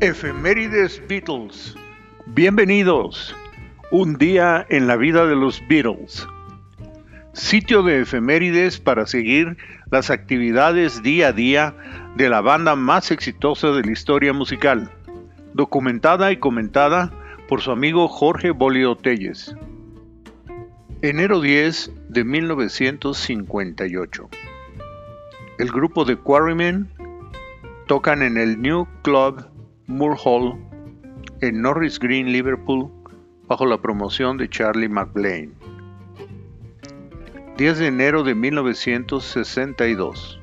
Efemérides Beatles. Bienvenidos. Un día en la vida de los Beatles. Sitio de efemérides para seguir las actividades día a día de la banda más exitosa de la historia musical. Documentada y comentada por su amigo Jorge Bolio Telles. Enero 10 de 1958. El grupo de Quarrymen tocan en el New Club Moore Hall en Norris Green, Liverpool, bajo la promoción de Charlie McLean. 10 de enero de 1962.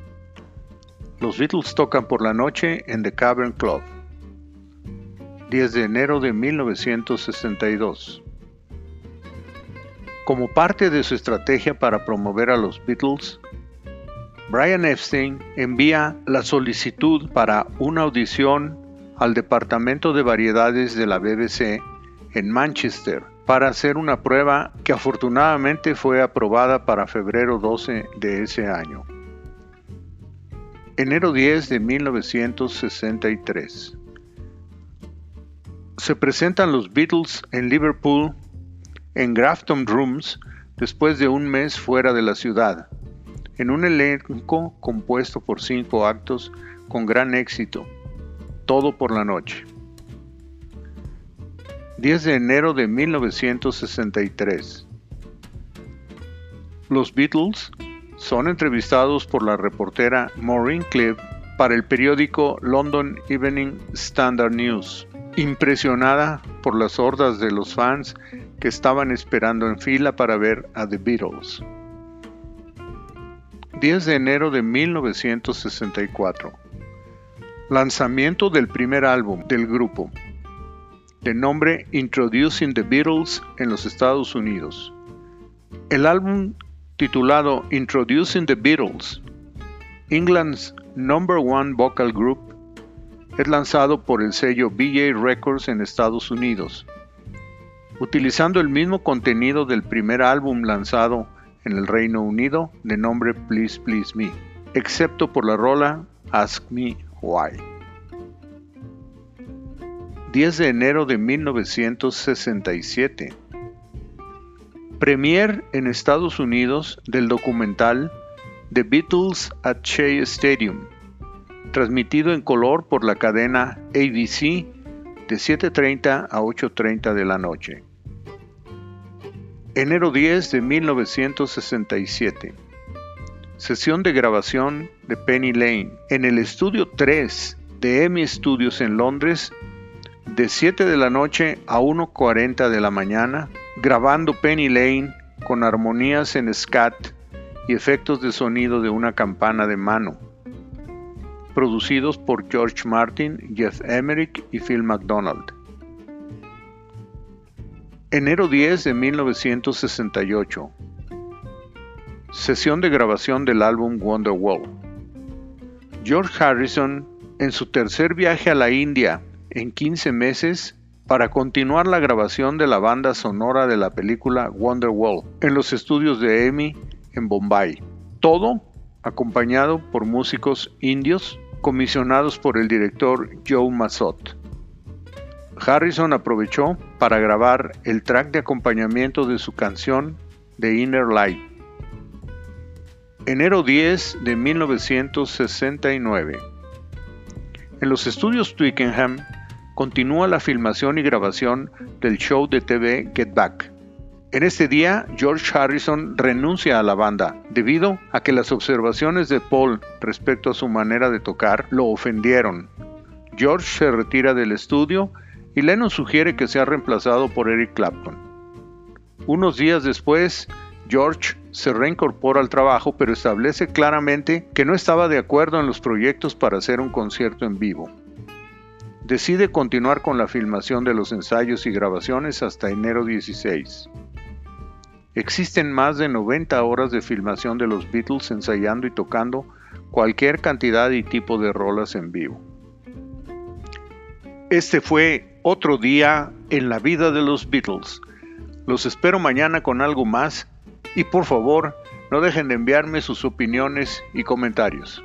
Los Beatles tocan por la noche en The Cavern Club. 10 de enero de 1962. Como parte de su estrategia para promover a los Beatles, Brian Epstein envía la solicitud para una audición al Departamento de Variedades de la BBC en Manchester para hacer una prueba que afortunadamente fue aprobada para febrero 12 de ese año. Enero 10 de 1963. Se presentan los Beatles en Liverpool en Grafton Rooms después de un mes fuera de la ciudad, en un elenco compuesto por cinco actos con gran éxito todo por la noche. 10 de enero de 1963. Los Beatles son entrevistados por la reportera Maureen Cliff para el periódico London Evening Standard News, impresionada por las hordas de los fans que estaban esperando en fila para ver a The Beatles. 10 de enero de 1964 lanzamiento del primer álbum del grupo, de nombre Introducing the Beatles en los Estados Unidos. El álbum titulado Introducing the Beatles, England's number one vocal group, es lanzado por el sello BJ Records en Estados Unidos, utilizando el mismo contenido del primer álbum lanzado en el Reino Unido de nombre Please Please Me, excepto por la rola Ask Me Why. 10 de enero de 1967. Premier en Estados Unidos del documental The Beatles at Shea Stadium, transmitido en color por la cadena ABC de 7.30 a 8.30 de la noche. Enero 10 de 1967 sesión de grabación de Penny Lane en el estudio 3 de EMI Studios en Londres de 7 de la noche a 1.40 de la mañana, grabando Penny Lane con armonías en scat y efectos de sonido de una campana de mano, producidos por George Martin, Jeff Emerick y Phil McDonald. Enero 10 de 1968 Sesión de grabación del álbum Wonderwall. George Harrison, en su tercer viaje a la India en 15 meses, para continuar la grabación de la banda sonora de la película Wonderwall en los estudios de EMI en Bombay. Todo acompañado por músicos indios comisionados por el director Joe Mazot. Harrison aprovechó para grabar el track de acompañamiento de su canción The Inner Light Enero 10 de 1969. En los estudios Twickenham continúa la filmación y grabación del show de TV Get Back. En este día, George Harrison renuncia a la banda debido a que las observaciones de Paul respecto a su manera de tocar lo ofendieron. George se retira del estudio y Lennon sugiere que sea reemplazado por Eric Clapton. Unos días después, George se reincorpora al trabajo pero establece claramente que no estaba de acuerdo en los proyectos para hacer un concierto en vivo. Decide continuar con la filmación de los ensayos y grabaciones hasta enero 16. Existen más de 90 horas de filmación de los Beatles ensayando y tocando cualquier cantidad y tipo de rolas en vivo. Este fue otro día en la vida de los Beatles. Los espero mañana con algo más y por favor no dejen de enviarme sus opiniones y comentarios.